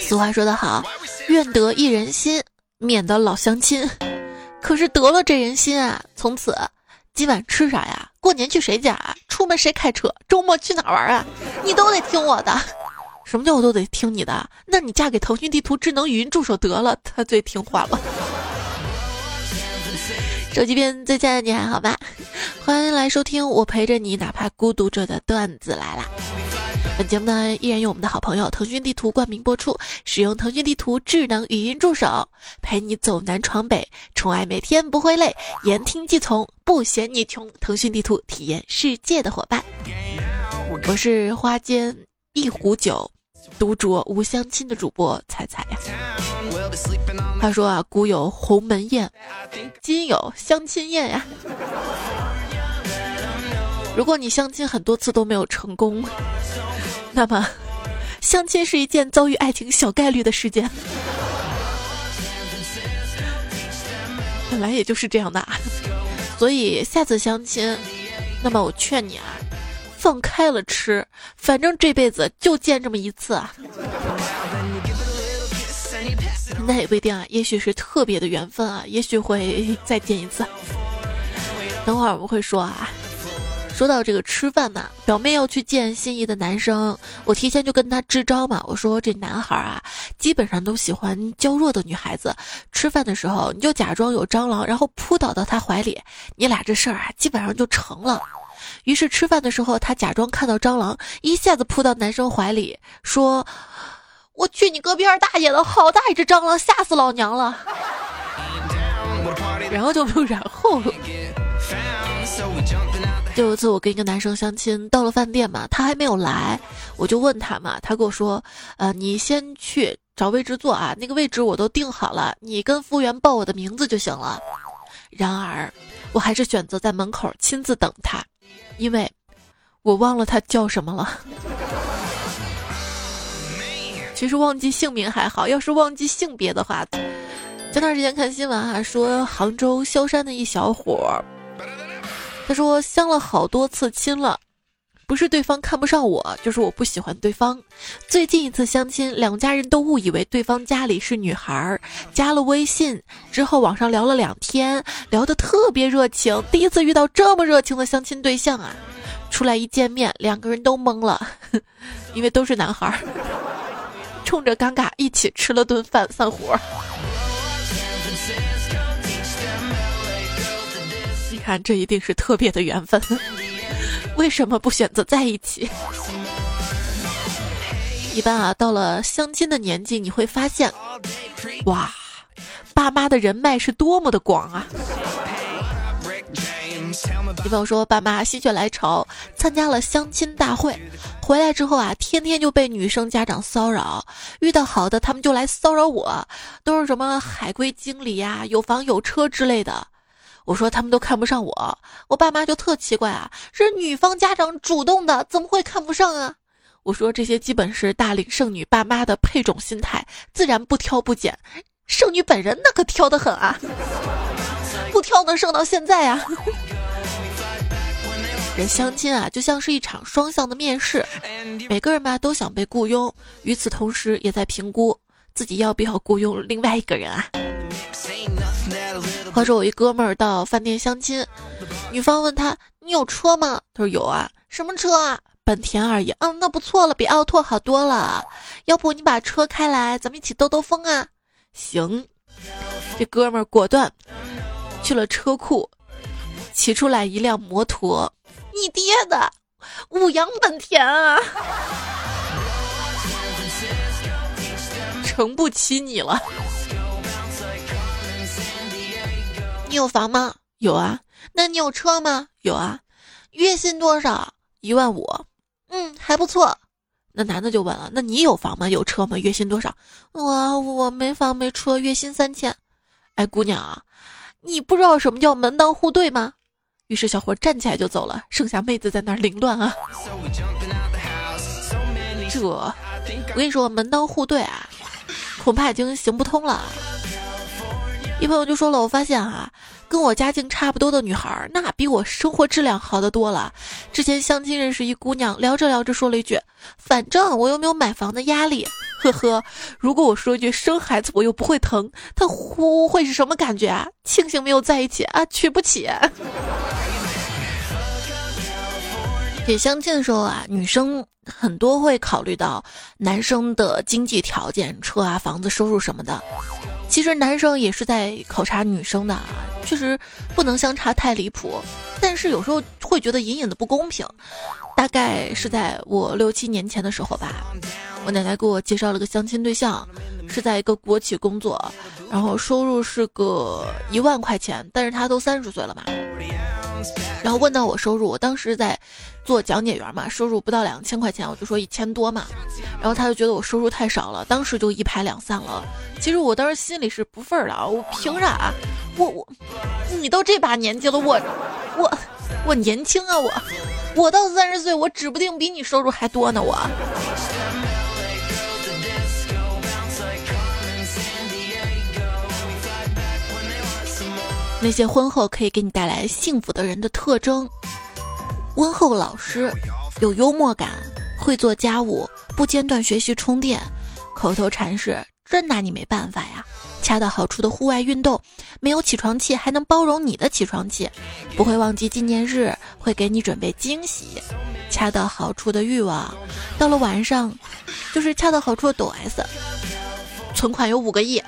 俗话说得好，愿得一人心，免得老相亲。可是得了这人心啊，从此今晚吃啥呀？过年去谁家？出门谁开车？周末去哪玩啊？你都得听我的。什么叫我都得听你的？那你嫁给腾讯地图智能语音助手得了，他最听话了。手机边最亲爱的你还好吧？欢迎来收听我陪着你，哪怕孤独着的段子来啦。本节目呢依然由我们的好朋友腾讯地图冠名播出，使用腾讯地图智能语音助手，陪你走南闯北，宠爱每天不会累，言听计从，不嫌你穷。腾讯地图体验世界的伙伴，我是花间一壶酒。独酌无相亲的主播彩彩呀，他说啊，古有鸿门宴，今有相亲宴呀。如果你相亲很多次都没有成功，那么相亲是一件遭遇爱情小概率的事件。本来也就是这样的啊，所以下次相亲，那么我劝你啊。放开了吃，反正这辈子就见这么一次啊！那也不一定啊，也许是特别的缘分啊，也许会再见一次。等会儿我们会说啊，说到这个吃饭嘛，表妹要去见心仪的男生，我提前就跟他支招嘛，我说这男孩啊，基本上都喜欢娇弱的女孩子，吃饭的时候你就假装有蟑螂，然后扑倒到他怀里，你俩这事儿啊，基本上就成了。于是吃饭的时候，他假装看到蟑螂，一下子扑到男生怀里，说：“我去你隔壁二大爷的，好大一只蟑螂，吓死老娘了。”然后就没有然后了。就有一次我跟一个男生相亲，到了饭店嘛，他还没有来，我就问他嘛，他跟我说：“呃，你先去找位置坐啊，那个位置我都订好了，你跟服务员报我的名字就行了。”然而，我还是选择在门口亲自等他。因为，我忘了他叫什么了。其实忘记姓名还好，要是忘记性别的话，前段时间看新闻啊，说杭州萧山的一小伙，他说相了好多次亲了。不是对方看不上我，就是我不喜欢对方。最近一次相亲，两家人都误以为对方家里是女孩儿，加了微信之后，网上聊了两天，聊得特别热情。第一次遇到这么热情的相亲对象啊！出来一见面，两个人都懵了，因为都是男孩儿，冲着尴尬一起吃了顿饭散伙。看，这一定是特别的缘分。为什么不选择在一起？一般啊，到了相亲的年纪，你会发现，哇，爸妈的人脉是多么的广啊！你比方说，爸妈心血来潮参加了相亲大会，回来之后啊，天天就被女生家长骚扰，遇到好的他们就来骚扰我，都是什么海归经理呀、有房有车之类的。我说他们都看不上我，我爸妈就特奇怪啊，是女方家长主动的，怎么会看不上啊？我说这些基本是大龄剩女爸妈的配种心态，自然不挑不拣。剩女本人那可挑得很啊，不挑能剩到现在啊。人相亲啊，就像是一场双向的面试，每个人吧都想被雇佣，与此同时也在评估自己要不要雇佣另外一个人啊。话说我一哥们儿到饭店相亲，女方问他：“你有车吗？”他说：“有啊。”“什么车啊？”“本田而已。”“嗯，那不错了，比奥拓好多了。要不你把车开来，咱们一起兜兜风啊？”“行。”这哥们儿果断去了车库，骑出来一辆摩托。你爹的五羊本田啊，成不起你了。你有房吗？有啊。那你有车吗？有啊。月薪多少？一万五。嗯，还不错。那男的就问了：那你有房吗？有车吗？月薪多少？我我没房没车，月薪三千。哎，姑娘啊，你不知道什么叫门当户对吗？于是小伙站起来就走了，剩下妹子在那儿凌乱啊。这，我跟你说，门当户对啊，恐怕已经行不通了。一朋友就说了，我发现啊，跟我家境差不多的女孩，那比我生活质量好得多了。之前相亲认识一姑娘，聊着聊着说了一句：“反正我又没有买房的压力。”呵呵，如果我说一句生孩子我又不会疼，她呼会是什么感觉啊？庆幸没有在一起啊，娶不起。给相亲的时候啊，女生很多会考虑到男生的经济条件，车啊、房子、收入什么的。其实男生也是在考察女生的啊，确实不能相差太离谱。但是有时候会觉得隐隐的不公平。大概是在我六七年前的时候吧，我奶奶给我介绍了个相亲对象，是在一个国企工作，然后收入是个一万块钱，但是他都三十岁了嘛。然后问到我收入，我当时在做讲解员嘛，收入不到两千块钱，我就说一千多嘛。然后他就觉得我收入太少了，当时就一拍两散了。其实我当时心里是不忿的啊，我凭啥？我我，你都这把年纪了，我我我年轻啊，我我到三十岁，我指不定比你收入还多呢，我。那些婚后可以给你带来幸福的人的特征：温厚老实，有幽默感，会做家务，不间断学习充电，口头禅是“真拿你没办法呀”，恰到好处的户外运动，没有起床气还能包容你的起床气，不会忘记纪念日，会给你准备惊喜，恰到好处的欲望，到了晚上就是恰到好处的抖 S，存款有五个亿。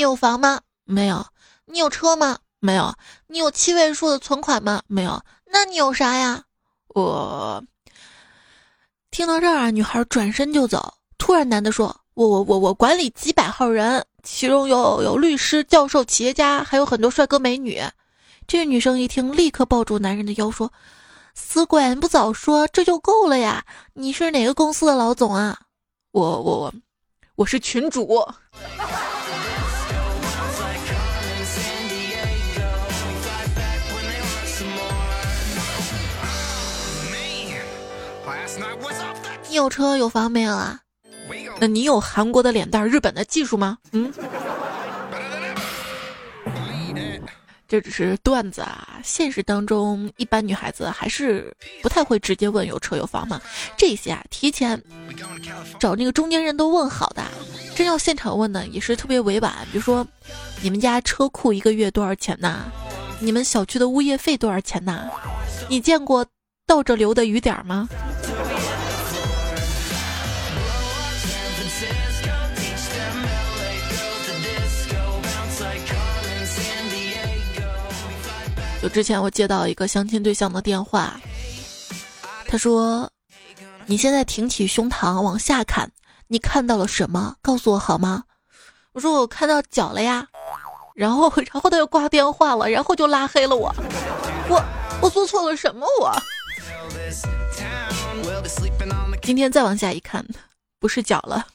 你有房吗？没有。你有车吗？没有。你有七位数的存款吗？没有。那你有啥呀？我听到这儿啊，女孩转身就走。突然，男的说：“我我我我管理几百号人，其中有有律师、教授、企业家，还有很多帅哥美女。”这个女生一听，立刻抱住男人的腰说：“死鬼，你不早说，这就够了呀！你是哪个公司的老总啊？我我我，我是群主。”你有车有房没有啊？那你有韩国的脸蛋、日本的技术吗？嗯，这只是段子啊。现实当中，一般女孩子还是不太会直接问有车有房吗？这些啊，提前找那个中间人都问好的。真要现场问呢，也是特别委婉。比如说，你们家车库一个月多少钱呢？你们小区的物业费多少钱呢？你见过倒着流的雨点吗？就之前我接到一个相亲对象的电话，他说：“你现在挺起胸膛往下看，你看到了什么？告诉我好吗？”我说：“我看到脚了呀。”然后，然后他又挂电话了，然后就拉黑了我。我我做错了什么？我今天再往下一看，不是脚了，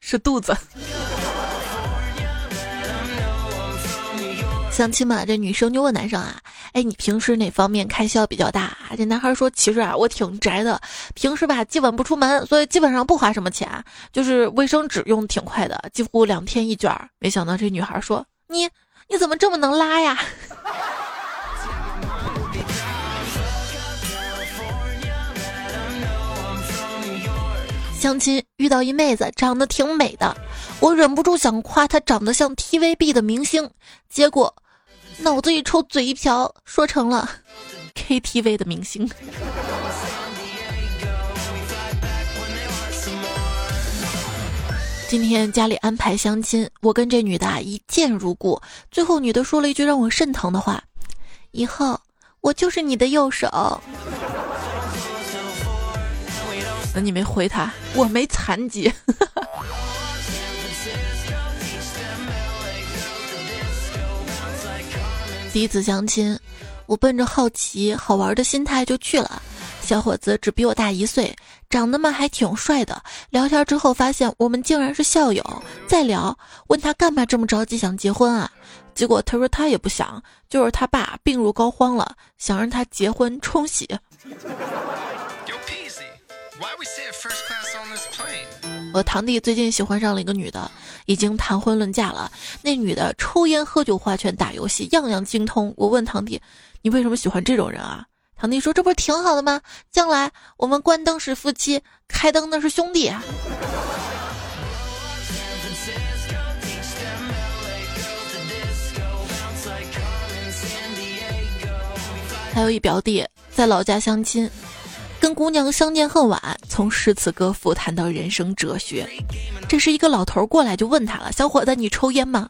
是肚子。相亲嘛，这女生就问男生啊，哎，你平时哪方面开销比较大？这男孩说，其实啊，我挺宅的，平时吧基本不出门，所以基本上不花什么钱，就是卫生纸用挺快的，几乎两天一卷。没想到这女孩说，你你怎么这么能拉呀？相亲遇到一妹子，长得挺美的，我忍不住想夸她长得像 TVB 的明星，结果。脑子一抽，嘴一瓢，说成了 KTV 的明星。今天家里安排相亲，我跟这女的一见如故。最后女的说了一句让我肾疼的话：“以后我就是你的右手。”那你没回他，我没残疾。第一次相亲，我奔着好奇、好玩的心态就去了。小伙子只比我大一岁，长得嘛还挺帅的。聊天之后发现我们竟然是校友。再聊，问他干嘛这么着急想结婚啊？结果他说他也不想，就是他爸病入膏肓了，想让他结婚冲喜。我堂弟最近喜欢上了一个女的，已经谈婚论嫁了。那女的抽烟、喝酒、花拳、打游戏，样样精通。我问堂弟：“你为什么喜欢这种人啊？”堂弟说：“这不是挺好的吗？将来我们关灯是夫妻，开灯那是兄弟。”还有一表弟在老家相亲，姑娘相见恨晚，从诗词歌赋谈到人生哲学。这时一个老头过来就问他了：“小伙子，你抽烟吗？”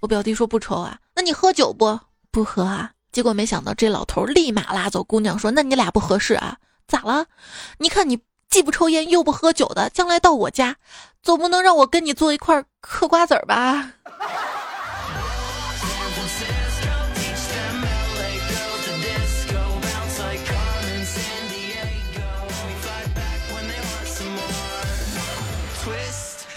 我表弟说：“不抽啊。”“那你喝酒不？”“不喝啊。”结果没想到这老头立马拉走姑娘说：“那你俩不合适啊？咋了？你看你既不抽烟又不喝酒的，将来到我家，总不能让我跟你坐一块嗑瓜子儿吧？”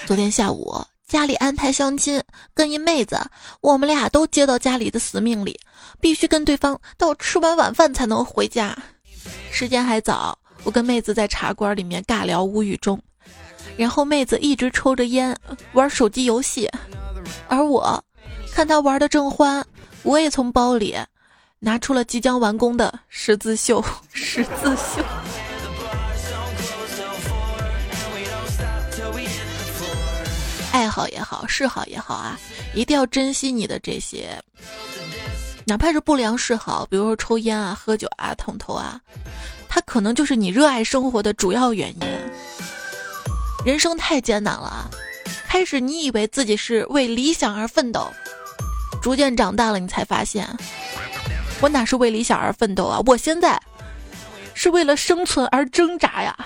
昨天下午家里安排相亲，跟一妹子，我们俩都接到家里的死命令，必须跟对方到吃完晚饭才能回家。时间还早，我跟妹子在茶馆里面尬聊无语中，然后妹子一直抽着烟玩手机游戏，而我看她玩的正欢，我也从包里拿出了即将完工的十字绣，十字绣。爱好也好，嗜好也好啊，一定要珍惜你的这些，哪怕是不良嗜好，比如说抽烟啊、喝酒啊、烫头啊，它可能就是你热爱生活的主要原因。人生太艰难了啊，开始你以为自己是为理想而奋斗，逐渐长大了，你才发现，我哪是为理想而奋斗啊，我现在是为了生存而挣扎呀。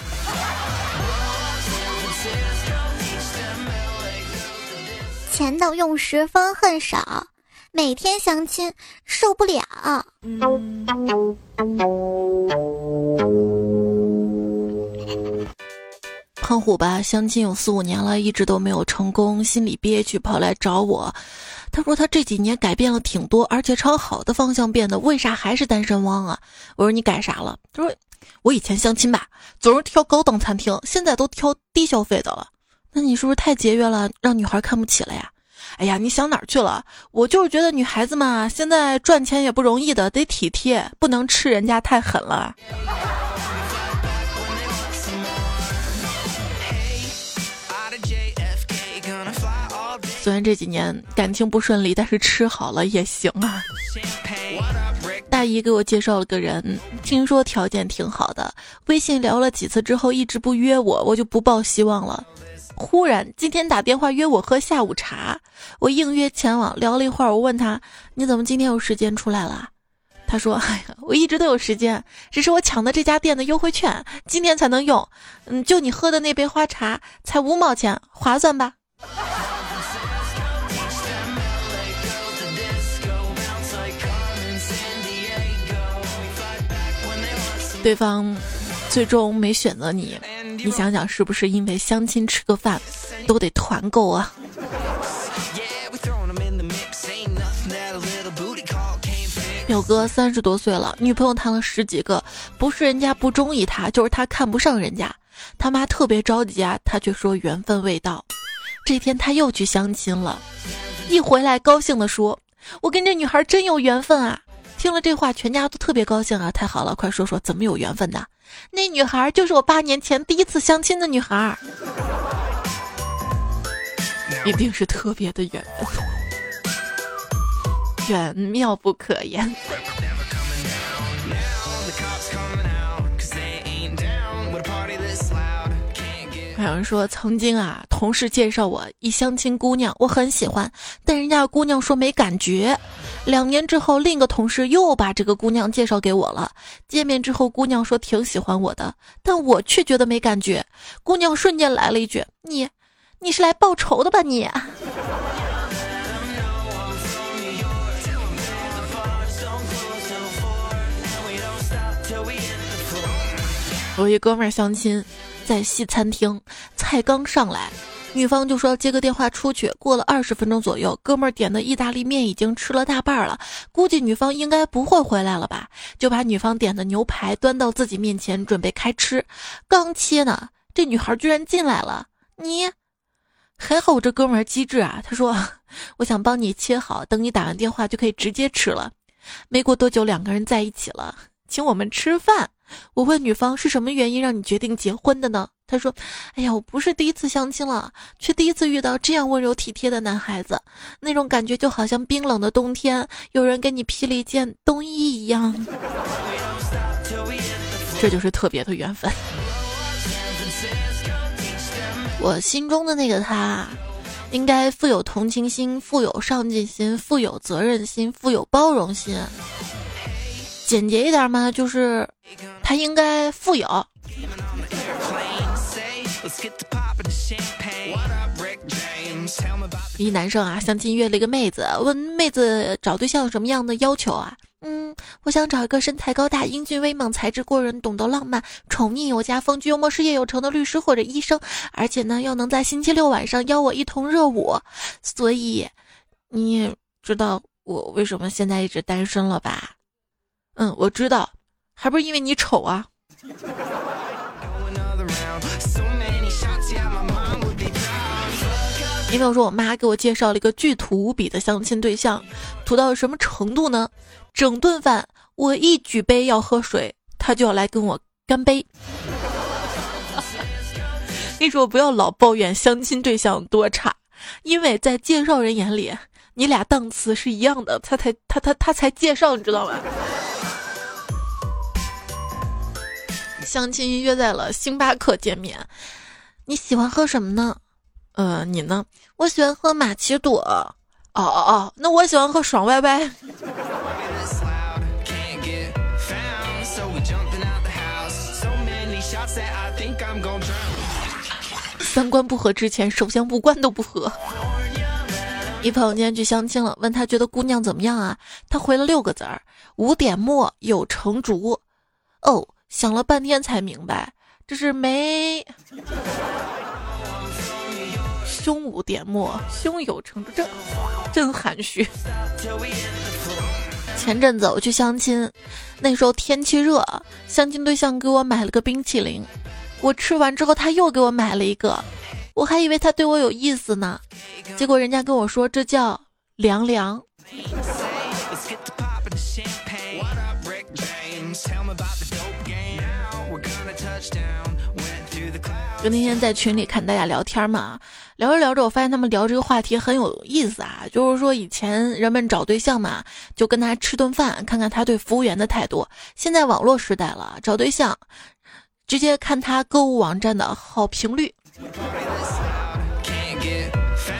钱的用时方恨少，每天相亲受不了。胖虎吧，相亲有四五年了，一直都没有成功，心里憋屈，跑来找我。他说他这几年改变了挺多，而且朝好的方向变的，为啥还是单身汪啊？我说你改啥了？他说我以前相亲吧，总是挑高档餐厅，现在都挑低消费的了。那你是不是太节约了，让女孩看不起了呀？哎呀，你想哪儿去了？我就是觉得女孩子嘛，现在赚钱也不容易的，得体贴，不能吃人家太狠了。虽然这几年感情不顺利，但是吃好了也行啊。大姨给我介绍了个人，听说条件挺好的，微信聊了几次之后一直不约我，我就不抱希望了。忽然今天打电话约我喝下午茶，我应约前往，聊了一会儿，我问他你怎么今天有时间出来了？他说：“哎呀，我一直都有时间，只是我抢的这家店的优惠券今天才能用。嗯，就你喝的那杯花茶才五毛钱，划算吧？”对方最终没选择你，你想想是不是因为相亲吃个饭都得团购啊？表哥三十多岁了，女朋友谈了十几个，不是人家不中意他，就是他看不上人家。他妈特别着急啊，他却说缘分未到。这天他又去相亲了，一回来高兴地说：“我跟这女孩真有缘分啊！”听了这话，全家都特别高兴啊！太好了，快说说怎么有缘分的？那女孩就是我八年前第一次相亲的女孩，一定是特别的缘分，缘妙不可言。有人说，曾经啊，同事介绍我一相亲姑娘，我很喜欢，但人家姑娘说没感觉。两年之后，另一个同事又把这个姑娘介绍给我了。见面之后，姑娘说挺喜欢我的，但我却觉得没感觉。姑娘瞬间来了一句：“你，你是来报仇的吧你？” 我一哥们儿相亲。在西餐厅，菜刚上来，女方就说接个电话出去。过了二十分钟左右，哥们儿点的意大利面已经吃了大半了，估计女方应该不会回来了吧？就把女方点的牛排端到自己面前，准备开吃。刚切呢，这女孩居然进来了。你还好，我这哥们儿机智啊，他说我想帮你切好，等你打完电话就可以直接吃了。没过多久，两个人在一起了。请我们吃饭。我问女方是什么原因让你决定结婚的呢？她说：“哎呀，我不是第一次相亲了，却第一次遇到这样温柔体贴的男孩子，那种感觉就好像冰冷的冬天有人给你披了一件冬衣一样。这就是特别的缘分。我心中的那个他。”应该富有同情心，富有上进心，富有责任心，富有包容心。简洁一点嘛，就是他应该富有。一男生啊，相亲约了一个妹子，问妹子找对象有什么样的要求啊？嗯，我想找一个身材高大、英俊威猛、才智过人、懂得浪漫、宠溺有加、风趣幽默、事业有成的律师或者医生，而且呢，又能在星期六晚上邀我一同热舞。所以，你也知道我为什么现在一直单身了吧？嗯，我知道，还不是因为你丑啊。你比如说，我妈给我介绍了一个巨土无比的相亲对象，土到什么程度呢？整顿饭我一举杯要喝水，他就要来跟我干杯。你说不要老抱怨相亲对象多差，因为在介绍人眼里，你俩档次是一样的，他才他他他才介绍，你知道吗？相亲约在了星巴克见面，你喜欢喝什么呢？呃，你呢？我喜欢喝玛奇朵。哦哦哦，那我喜欢喝爽歪歪。三观不合之前，首先五官都不合。一朋友今天去相亲了，问他觉得姑娘怎么样啊？他回了六个字儿：五点末有成竹。哦，想了半天才明白，这是没。胸无点墨，胸有成竹，这真含蓄。前阵子我去相亲，那时候天气热，相亲对象给我买了个冰淇淋，我吃完之后他又给我买了一个，我还以为他对我有意思呢，结果人家跟我说这叫凉凉。就那天在群里看大家聊天嘛，聊着聊着，我发现他们聊这个话题很有意思啊。就是说以前人们找对象嘛，就跟他吃顿饭，看看他对服务员的态度。现在网络时代了，找对象直接看他购物网站的好评率。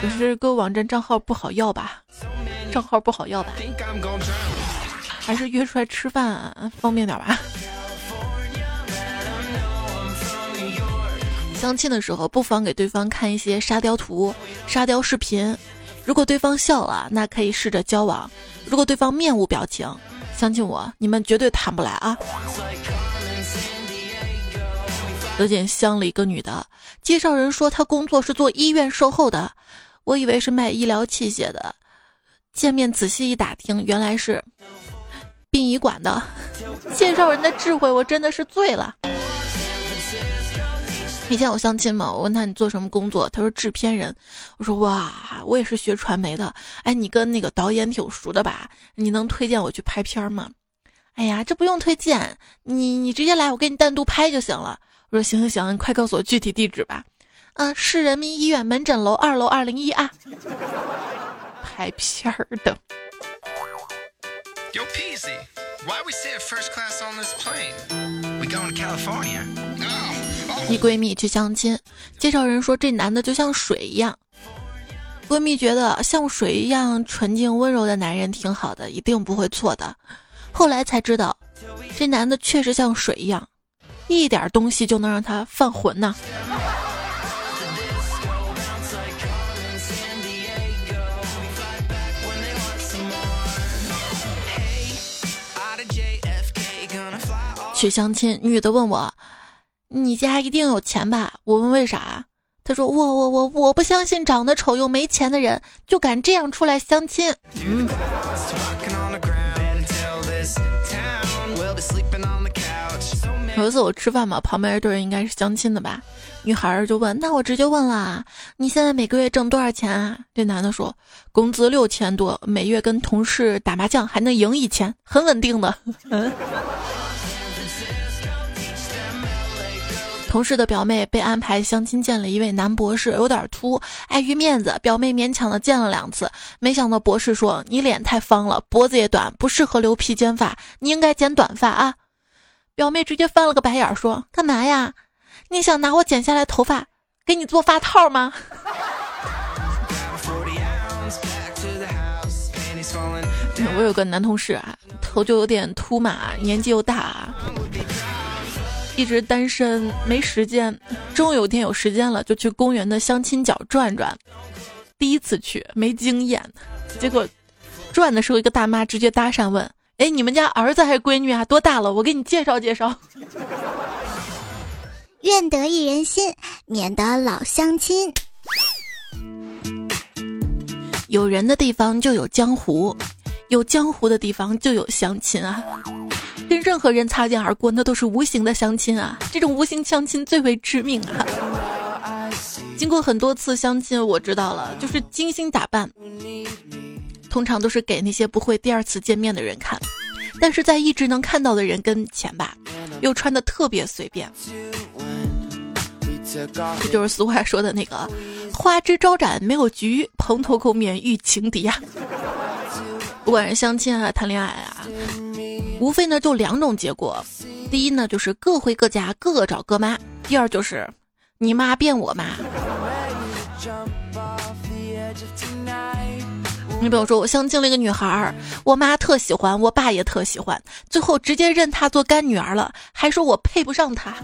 可是购物网站账号不好要吧？账号不好要吧？还是约出来吃饭方便点吧？相亲的时候，不妨给对方看一些沙雕图、沙雕视频。如果对方笑了，那可以试着交往；如果对方面无表情，相信我，你们绝对谈不来啊！有点乡里一个女的，介绍人说她工作是做医院售后的，我以为是卖医疗器械的，见面仔细一打听，原来是殡仪馆的。介绍人的智慧，我真的是醉了。以前我相亲嘛，我问他你做什么工作，他说制片人。我说哇，我也是学传媒的。哎，你跟那个导演挺熟的吧？你能推荐我去拍片吗？哎呀，这不用推荐，你你直接来，我给你单独拍就行了。我说行行行，你快告诉我具体地址吧。啊，市人民医院门诊楼二楼二零一啊。拍片儿的。一闺蜜去相亲，介绍人说这男的就像水一样。闺蜜觉得像水一样纯净温柔的男人挺好的，一定不会错的。后来才知道，这男的确实像水一样，一点东西就能让他犯浑呢。去相亲，女的问我。你家一定有钱吧？我问为啥？他说我我我我不相信长得丑又没钱的人就敢这样出来相亲。嗯。有一次我吃饭嘛，旁边一对人应该是相亲的吧？女孩就问，那我直接问了，你现在每个月挣多少钱啊？这男的说，工资六千多，每月跟同事打麻将还能赢一千，很稳定的。嗯。同事的表妹被安排相亲见了一位男博士，有点秃，碍于面子，表妹勉强的见了两次。没想到博士说：“你脸太方了，脖子也短，不适合留披肩发，你应该剪短发啊。”表妹直接翻了个白眼说：“干嘛呀？你想拿我剪下来头发给你做发套吗？”我有个男同事啊，头就有点秃嘛，年纪又大。一直单身没时间，终于有天有时间了，就去公园的相亲角转转。第一次去没经验，结果转的时候，一个大妈直接搭讪问：“哎，你们家儿子还是闺女啊？多大了？我给你介绍介绍。”愿得一人心，免得老相亲。有人的地方就有江湖，有江湖的地方就有相亲啊。跟任何人擦肩而过，那都是无形的相亲啊！这种无形相亲最为致命啊！经过很多次相亲，我知道了，就是精心打扮，通常都是给那些不会第二次见面的人看。但是在一直能看到的人跟前吧，又穿的特别随便。这就是俗话说的那个“花枝招展没有局，蓬头垢面遇情敌”呀！不管是相亲啊，谈恋爱啊。无非呢就两种结果，第一呢就是各回各家，各找各妈；第二就是你妈变我妈。你比如说，我相亲了一个女孩，我妈特喜欢，我爸也特喜欢，最后直接认她做干女儿了，还说我配不上她。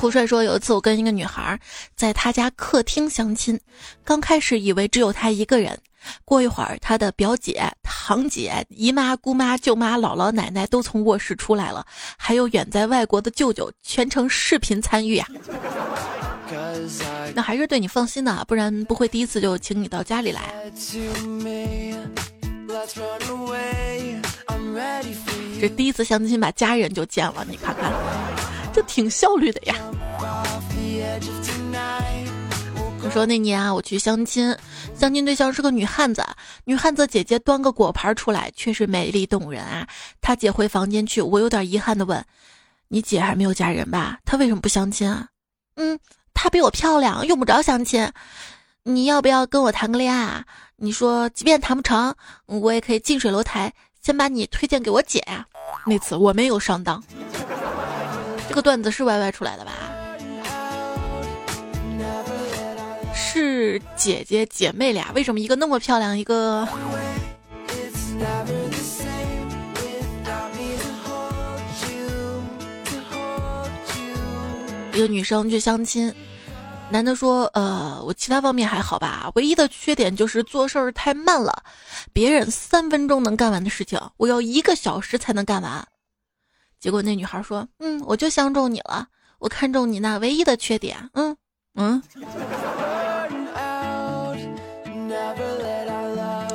胡帅说，有一次我跟一个女孩在他家客厅相亲，刚开始以为只有他一个人。过一会儿，他的表姐、堂姐、姨妈、姑妈、舅妈、姥姥、奶奶都从卧室出来了，还有远在外国的舅舅，全程视频参与啊。那还是对你放心的，不然不会第一次就请你到家里来。这第一次相亲把家人就见了，你看看，这挺效率的呀。我说那年啊，我去相亲，相亲对象是个女汉子，女汉子姐姐端个果盘出来，确实美丽动人啊。她姐回房间去，我有点遗憾的问：“你姐还没有嫁人吧？她为什么不相亲啊？”嗯，她比我漂亮，用不着相亲。你要不要跟我谈个恋爱啊？你说，即便谈不成，我也可以近水楼台，先把你推荐给我姐呀。那次我没有上当，这个段子是歪歪出来的吧？是姐姐姐妹俩，为什么一个那么漂亮，一个一个女生去相亲，男的说：“呃，我其他方面还好吧，唯一的缺点就是做事儿太慢了，别人三分钟能干完的事情，我要一个小时才能干完。”结果那女孩说：“嗯，我就相中你了，我看中你那唯一的缺点，嗯嗯。”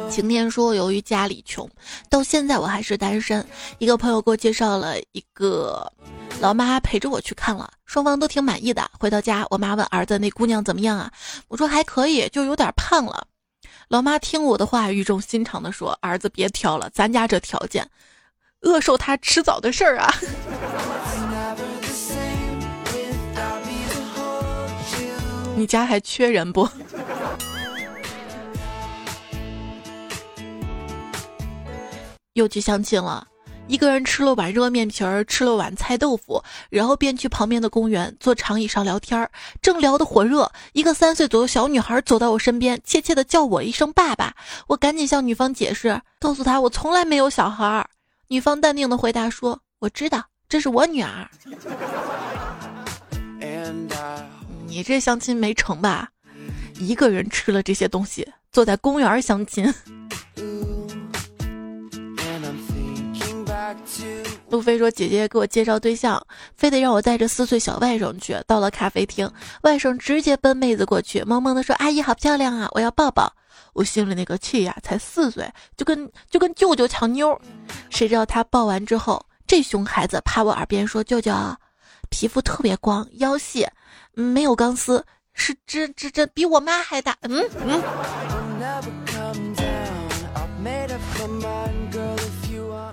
晴天说：“由于家里穷，到现在我还是单身。一个朋友给我介绍了一个老妈陪着我去看了，双方都挺满意的。回到家，我妈问儿子：‘那姑娘怎么样啊？’我说：‘还可以，就有点胖了。’老妈听我的话，语重心长的说：‘儿子别挑了，咱家这条件，饿瘦他迟早的事儿啊。’你家还缺人不？” 又去相亲了，一个人吃了碗热面皮儿，吃了碗菜豆腐，然后便去旁边的公园坐长椅上聊天儿。正聊得火热，一个三岁左右小女孩走到我身边，怯怯的叫我一声爸爸。我赶紧向女方解释，告诉她我从来没有小孩儿。女方淡定的回答说：“我知道，这是我女儿。”你这相亲没成吧？一个人吃了这些东西，坐在公园相亲。路飞说：“姐姐给我介绍对象，非得让我带着四岁小外甥去。到了咖啡厅，外甥直接奔妹子过去，萌萌的说：‘阿姨好漂亮啊，我要抱抱。’我心里那个气呀，才四岁，就跟就跟舅舅抢妞。谁知道他抱完之后，这熊孩子趴我耳边说：‘舅舅，皮肤特别光，腰细，没有钢丝，是这这这比我妈还大。’嗯嗯。”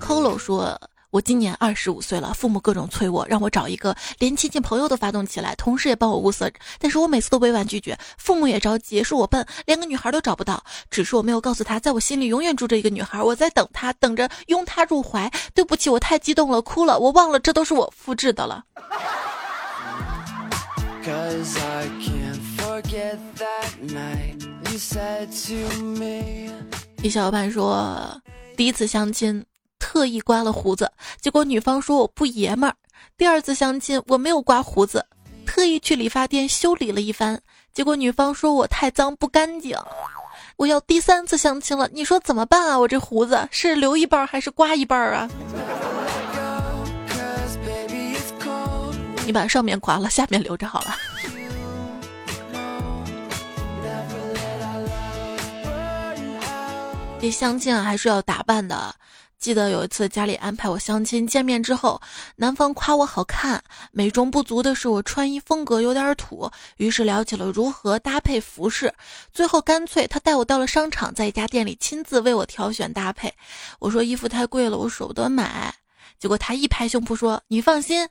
Colo 说。我今年二十五岁了，父母各种催我，让我找一个连亲戚朋友都发动起来，同事也帮我物色，但是我每次都委婉拒绝。父母也着急，说我笨，连个女孩都找不到。只是我没有告诉他，在我心里永远住着一个女孩，我在等她，等着拥她入怀。对不起，我太激动了，哭了，我忘了这都是我复制的了。一小伙伴说，第一次相亲。特意刮了胡子，结果女方说我不爷们儿。第二次相亲，我没有刮胡子，特意去理发店修理了一番，结果女方说我太脏不干净。我要第三次相亲了，你说怎么办啊？我这胡子是留一半还是刮一半啊？你把上面刮了，下面留着好了。这相亲啊，还是要打扮的。记得有一次家里安排我相亲，见面之后，男方夸我好看，美中不足的是我穿衣风格有点土，于是聊起了如何搭配服饰，最后干脆他带我到了商场，在一家店里亲自为我挑选搭配。我说衣服太贵了，我舍不得买，结果他一拍胸脯说：“你放心，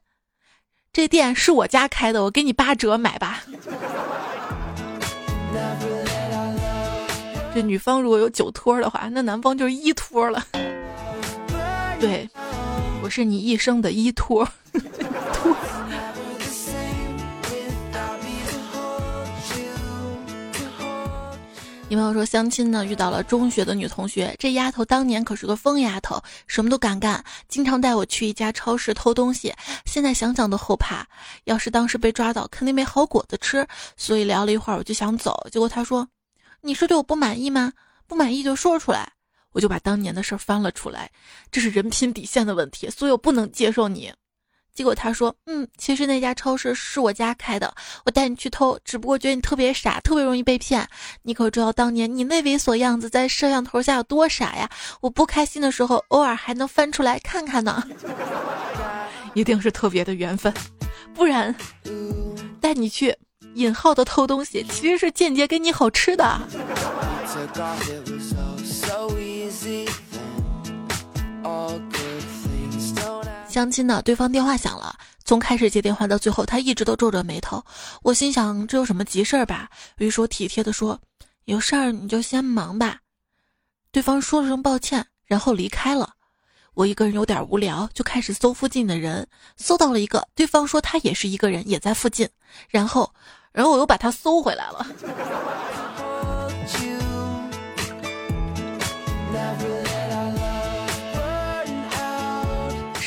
这店是我家开的，我给你八折买吧。”这女方如果有酒托的话，那男方就是一托了。对，我是你一生的依托。你朋友说相亲呢，遇到了中学的女同学，这丫头当年可是个疯丫头，什么都敢干，经常带我去一家超市偷东西。现在想想都后怕，要是当时被抓到，肯定没好果子吃。所以聊了一会儿，我就想走，结果她说：“你是对我不满意吗？不满意就说出来。”我就把当年的事儿翻了出来，这是人品底线的问题，所以我不能接受你。结果他说：“嗯，其实那家超市是我家开的，我带你去偷，只不过觉得你特别傻，特别容易被骗。你可知道当年你那猥琐样子在摄像头下有多傻呀？我不开心的时候，偶尔还能翻出来看看呢。一定是特别的缘分，不然带你去引号的偷东西，其实是间接给你好吃的。”相亲呢，对方电话响了，从开始接电话到最后，他一直都皱着眉头。我心想，这有什么急事儿吧？于是我体贴的说：“有事儿你就先忙吧。”对方说了声抱歉，然后离开了。我一个人有点无聊，就开始搜附近的人，搜到了一个，对方说他也是一个人，也在附近。然后，然后我又把他搜回来了。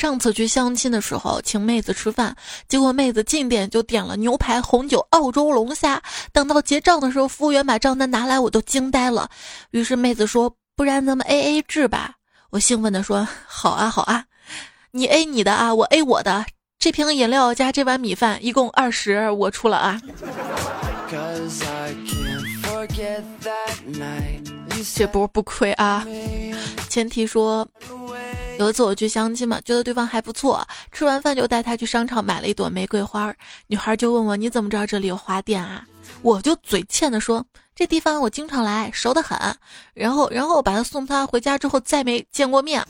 上次去相亲的时候，请妹子吃饭，结果妹子进店就点了牛排、红酒、澳洲龙虾。等到结账的时候，服务员把账单拿来，我都惊呆了。于是妹子说：“不然咱们 A A 制吧。”我兴奋地说：“好啊，好啊，你 A 你的啊，我 A 我的。这瓶饮料加这碗米饭一共二十，我出了啊。”这波 不亏啊，前提说。有一次我去相亲嘛，觉得对方还不错，吃完饭就带他去商场买了一朵玫瑰花。女孩就问我：“你怎么知道这里有花店啊？”我就嘴欠的说：“这地方我经常来，熟得很。”然后，然后我把他送他回家之后再没见过面。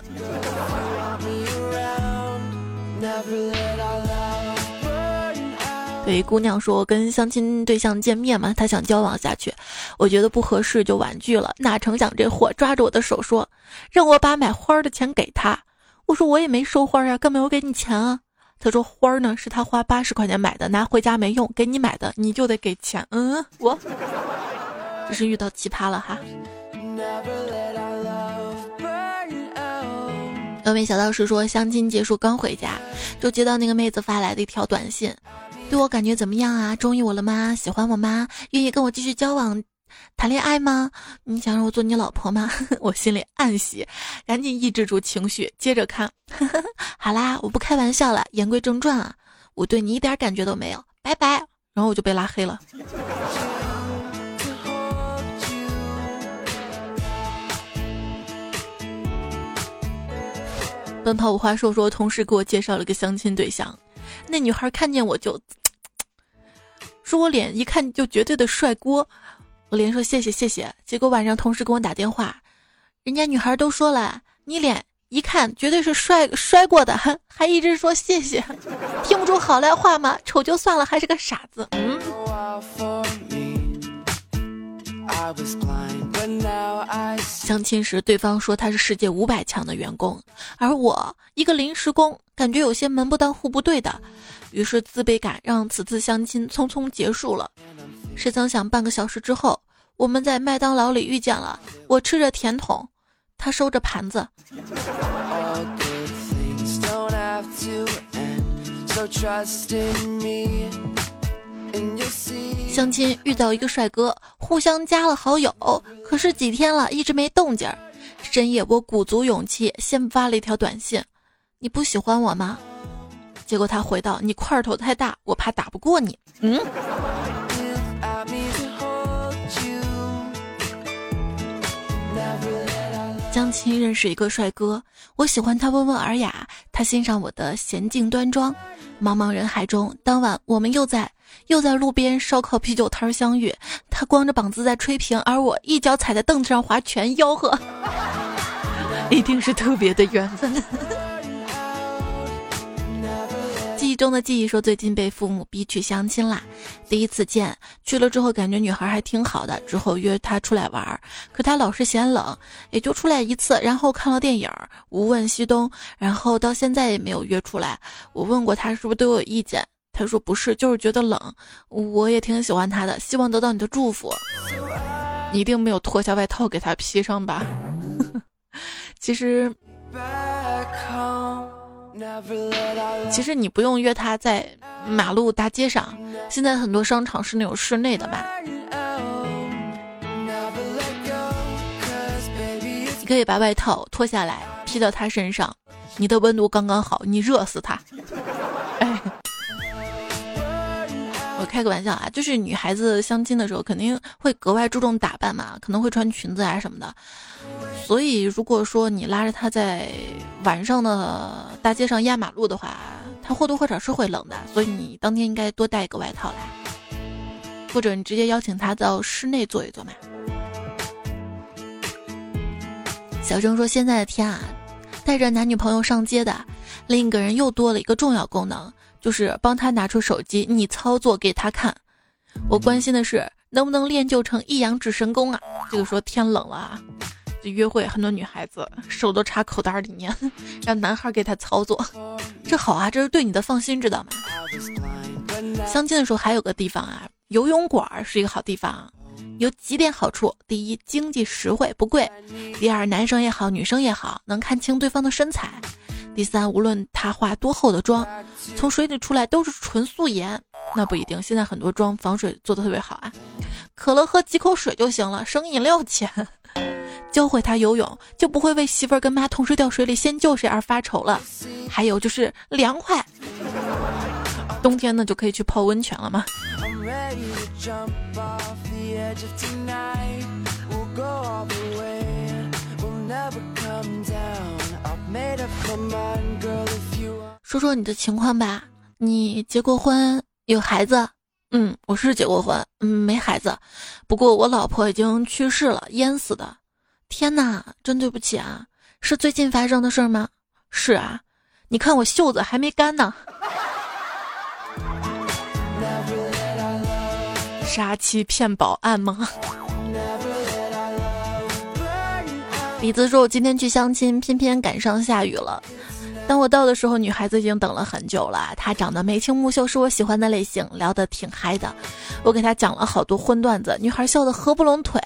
有一姑娘说，跟相亲对象见面嘛，她想交往下去，我觉得不合适就婉拒了。哪成想这货抓着我的手说，让我把买花的钱给他。我说我也没收花呀，更没有给你钱啊。他说花呢是他花八十块钱买的，拿回家没用，给你买的你就得给钱。嗯，我 这是遇到奇葩了哈。有位小道士说，相亲结束刚回家，就接到那个妹子发来的一条短信。对我感觉怎么样啊？中意我了吗？喜欢我吗？愿意跟我继续交往、谈恋爱吗？你想让我做你老婆吗？我心里暗喜，赶紧抑制住情绪，接着看。好啦，我不开玩笑了，言归正传啊，我对你一点感觉都没有，拜拜。然后我就被拉黑了。奔跑五花兽说，同事给我介绍了个相亲对象。那女孩看见我就，说我脸一看就绝对的帅锅，我连说谢谢谢谢。结果晚上同事给我打电话，人家女孩都说了，你脸一看绝对是摔摔过的，还 还一直说谢谢，听不出好赖话吗？丑就算了，还是个傻子。嗯。相亲时，对方说他是世界五百强的员工，而我一个临时工，感觉有些门不当户不对的，于是自卑感让此次相亲匆匆结束了。谁曾想，半个小时之后，我们在麦当劳里遇见了。我吃着甜筒，他收着盘子。相亲遇到一个帅哥，互相加了好友，可是几天了，一直没动静。深夜，我鼓足勇气先发了一条短信：“你不喜欢我吗？”结果他回道：“你块头太大，我怕打不过你。”嗯。相亲认识一个帅哥，我喜欢他温文尔雅，他欣赏我的娴静端庄。茫茫人海中，当晚我们又在又在路边烧烤啤酒摊相遇，他光着膀子在吹瓶，而我一脚踩在凳子上划拳，吆喝，一定是特别的缘分。记忆中的记忆说，最近被父母逼去相亲啦。第一次见去了之后，感觉女孩还挺好的。之后约她出来玩，可她老是嫌冷，也就出来一次。然后看了电影《无问西东》，然后到现在也没有约出来。我问过他是不是对我有意见，他说不是，就是觉得冷。我也挺喜欢他的，希望得到你的祝福。你一定没有脱下外套给他披上吧？其实。其实你不用约他在马路大街上，现在很多商场是那种室内的嘛。你可以把外套脱下来披到他身上，你的温度刚刚好，你热死他。哎，我开个玩笑啊，就是女孩子相亲的时候肯定会格外注重打扮嘛，可能会穿裙子啊什么的。所以，如果说你拉着他在晚上的大街上压马路的话，他或多或少是会冷的。所以你当天应该多带一个外套来，或者你直接邀请他到室内坐一坐嘛。小郑说：“现在的天啊，带着男女朋友上街的另一个人又多了一个重要功能，就是帮他拿出手机，你操作给他看。我关心的是能不能练就成一阳指神功啊？这个说天冷了啊。”约会很多女孩子手都插口袋里面，让男孩给她操作，这好啊，这是对你的放心，知道吗？相亲的时候还有个地方啊，游泳馆是一个好地方，有几点好处：第一，经济实惠不贵；第二，男生也好，女生也好，能看清对方的身材；第三，无论他化多厚的妆，从水里出来都是纯素颜。那不一定，现在很多妆防水做的特别好啊，可乐喝几口水就行了，省饮料钱。教会他游泳，就不会为媳妇儿跟妈同时掉水里先救谁而发愁了。还有就是凉快，冬天呢就可以去泡温泉了嘛。说说你的情况吧，你结过婚，有孩子？嗯，我是结过婚，嗯，没孩子，不过我老婆已经去世了，淹死的。天哪，真对不起啊！是最近发生的事吗？是啊，你看我袖子还没干呢。杀妻骗保案吗？李子说：“我今天去相亲，偏偏赶上下雨了。”当我到的时候，女孩子已经等了很久了。她长得眉清目秀，是我喜欢的类型，聊得挺嗨的。我给她讲了好多荤段子，女孩笑得合不拢腿。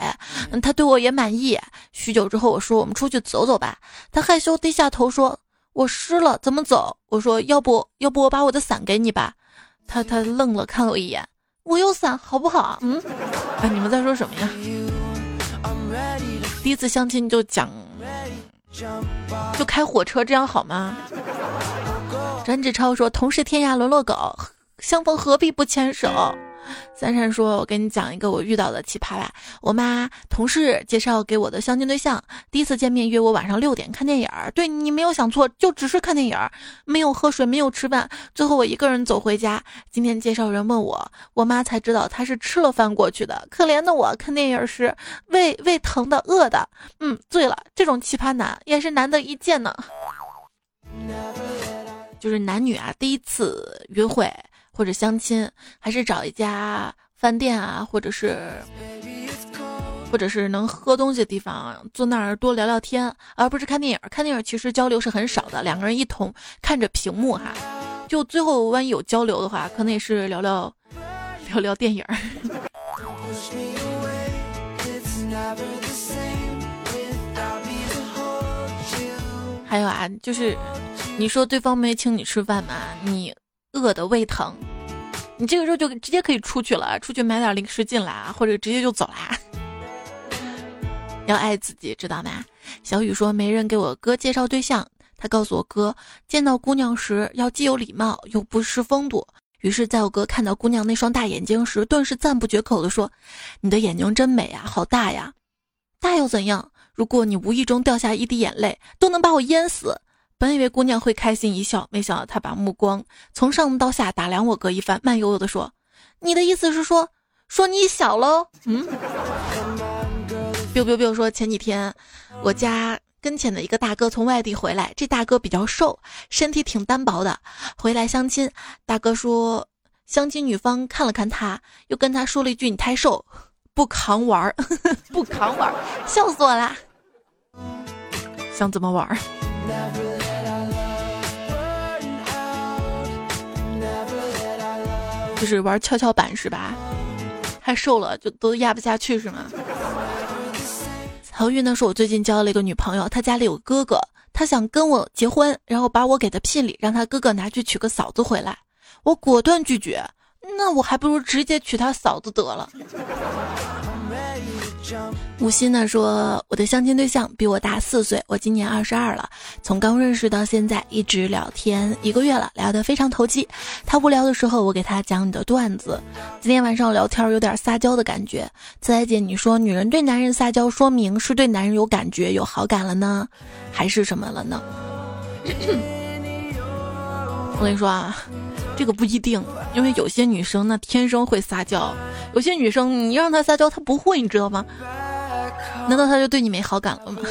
嗯，她对我也满意。许久之后，我说我们出去走走吧。她害羞低下头说：“我湿了，怎么走？”我说：“要不要不我把我的伞给你吧？”她她愣了，看了我一眼。我有伞，好不好？嗯，哎，你们在说什么呀？第一次相亲就讲。就开火车，这样好吗？展志超说：“同是天涯沦落狗，相逢何必不牵手。”三珊说：“我跟你讲一个我遇到的奇葩吧。我妈同事介绍给我的相亲对象，第一次见面约我晚上六点看电影儿。对你没有想错，就只是看电影儿，没有喝水，没有吃饭。最后我一个人走回家。今天介绍人问我，我妈才知道他是吃了饭过去的。可怜的我，看电影时胃胃疼的，饿的。嗯，醉了。这种奇葩男也是难得一见呢。就是男女啊，第一次约会。”或者相亲，还是找一家饭店啊，或者是，或者是能喝东西的地方，坐那儿多聊聊天，而不是看电影。看电影其实交流是很少的，两个人一同看着屏幕哈，就最后万一有交流的话，可能也是聊聊聊聊电影。还有啊，就是你说对方没请你吃饭嘛，你。饿的胃疼，你这个时候就直接可以出去了，出去买点零食进来啊，或者直接就走啦。要爱自己，知道吗？小雨说没人给我哥介绍对象，他告诉我哥，见到姑娘时要既有礼貌又不失风度。于是，在我哥看到姑娘那双大眼睛时，顿时赞不绝口的说：“你的眼睛真美啊，好大呀！大又怎样？如果你无意中掉下一滴眼泪，都能把我淹死。”本以为姑娘会开心一笑，没想到她把目光从上到下打量我哥一番，慢悠悠地说：“你的意思是说，说你小喽？”嗯。biu biu biu 说前几天我家跟前的一个大哥从外地回来，这大哥比较瘦，身体挺单薄的，回来相亲。大哥说，相亲女方看了看他，又跟他说了一句：“你太瘦，不扛玩儿，不扛玩儿。”笑死我啦！想怎么玩儿？就是玩跷跷板是吧？太瘦了就都压不下去是吗？曹玉呢是，我最近交了一个女朋友，她家里有哥哥，她想跟我结婚，然后把我给的聘礼让她哥哥拿去娶个嫂子回来，我果断拒绝。那我还不如直接娶她嫂子得了。吴昕呢说，我的相亲对象比我大四岁，我今年二十二了。从刚认识到现在，一直聊天一个月了，聊得非常投机。他无聊的时候，我给他讲你的段子。今天晚上聊天有点撒娇的感觉。自来姐，你说女人对男人撒娇，说明是对男人有感觉、有好感了呢，还是什么了呢？我跟你说啊。这个不一定，因为有些女生那天生会撒娇，有些女生你让她撒娇她不会，你知道吗？难道他就对你没好感了吗？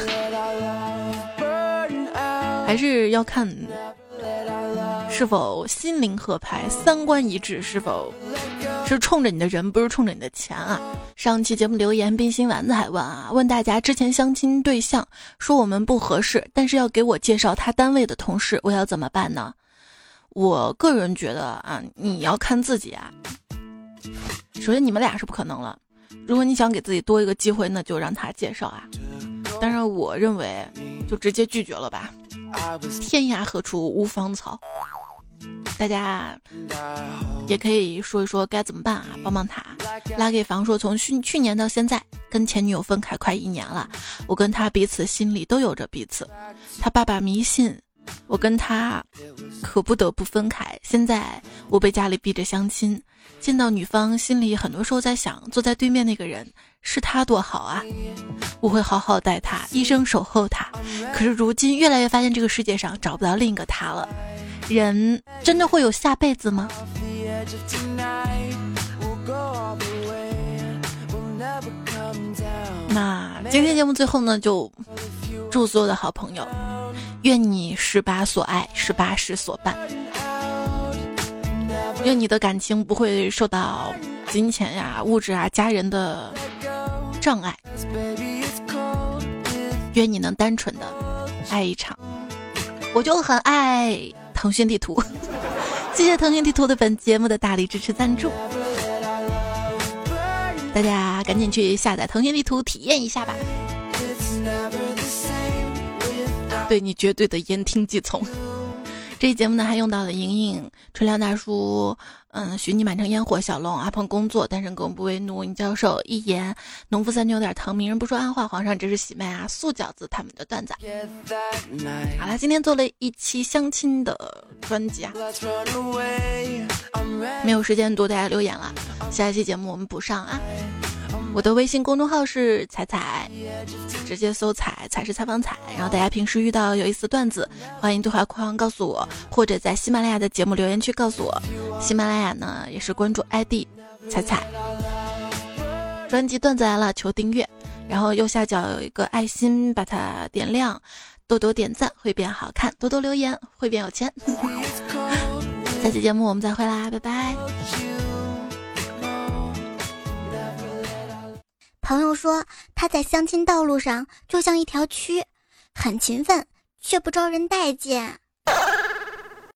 还是要看是否心灵合拍、三观一致，是否是冲着你的人，不是冲着你的钱啊？上期节目留言，冰心丸子还问啊，问大家之前相亲对象说我们不合适，但是要给我介绍他单位的同事，我要怎么办呢？我个人觉得啊，你要看自己啊。首先，你们俩是不可能了。如果你想给自己多一个机会，那就让他介绍啊。当然，我认为就直接拒绝了吧。天涯何处无芳草。大家也可以说一说该怎么办啊，帮帮他。拉给房说，从去去年到现在，跟前女友分开快一年了，我跟他彼此心里都有着彼此。他爸爸迷信。我跟他可不得不分开。现在我被家里逼着相亲，见到女方，心里很多时候在想，坐在对面那个人是他多好啊！我会好好待他，一生守候他。可是如今越来越发现，这个世界上找不到另一个他了。人真的会有下辈子吗？那今天节目最后呢，就祝所有的好朋友。愿你十八所爱，十八时所伴。愿你的感情不会受到金钱呀、物质啊、家人的障碍。愿你能单纯的爱一场。我就很爱腾讯地图，谢谢腾讯地图的本节目的大力支持赞助。大家赶紧去下载腾讯地图体验一下吧。对你绝对的言听计从，这期节目呢，还用到了莹莹、春亮大叔、嗯，许你满城烟火、小龙、阿鹏工作、单身狗不为奴、尹教授、一言、农夫三牛有点疼、名人不说暗话、皇上这是喜麦啊、素饺子他们的段子。好了，今天做了一期相亲的专辑啊，没有时间读大家留言了，下一期节目我们补上啊。我的微信公众号是彩彩，直接搜“彩彩是采访彩”。然后大家平时遇到有意思的段子，欢迎对话框告诉我，或者在喜马拉雅的节目留言区告诉我。喜马拉雅呢也是关注 ID 彩彩。专辑段子来了，求订阅，然后右下角有一个爱心，把它点亮，多多点赞会变好看，多多留言会变有钱。下期节目我们再会啦，拜拜。朋友说他在相亲道路上就像一条蛆，很勤奋却不招人待见。